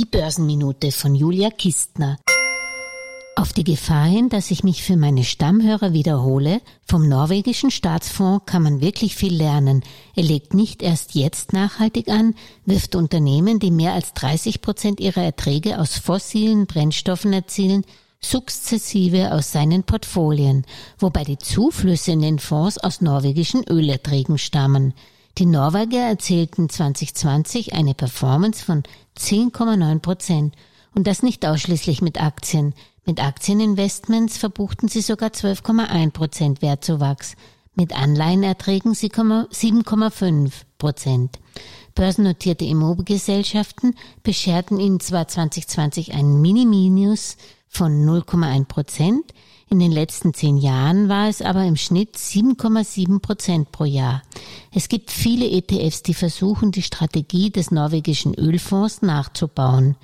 Die Börsenminute von Julia Kistner. Auf die Gefahr hin, dass ich mich für meine Stammhörer wiederhole, vom norwegischen Staatsfonds kann man wirklich viel lernen. Er legt nicht erst jetzt nachhaltig an, wirft Unternehmen, die mehr als 30 Prozent ihrer Erträge aus fossilen Brennstoffen erzielen, sukzessive aus seinen Portfolien, wobei die Zuflüsse in den Fonds aus norwegischen Ölerträgen stammen. Die Norweger erzielten 2020 eine Performance von 10,9 Prozent und das nicht ausschließlich mit Aktien. Mit Aktieninvestments verbuchten sie sogar 12,1 Prozent Wertzuwachs, mit Anleihenerträgen 7,5 Prozent. Börsennotierte Immobiliengesellschaften bescherten ihnen zwar 2020 ein Mini-Minus von 0,1 Prozent, in den letzten zehn Jahren war es aber im Schnitt 7,7 Prozent pro Jahr. Es gibt viele ETFs, die versuchen, die Strategie des norwegischen Ölfonds nachzubauen.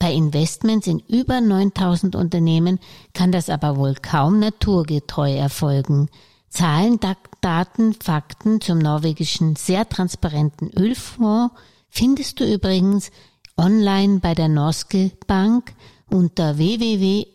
Bei Investments in über 9000 Unternehmen kann das aber wohl kaum naturgetreu erfolgen. Zahlen, Daten, Fakten zum norwegischen sehr transparenten Ölfonds findest du übrigens online bei der Norske Bank unter www.nbim.no.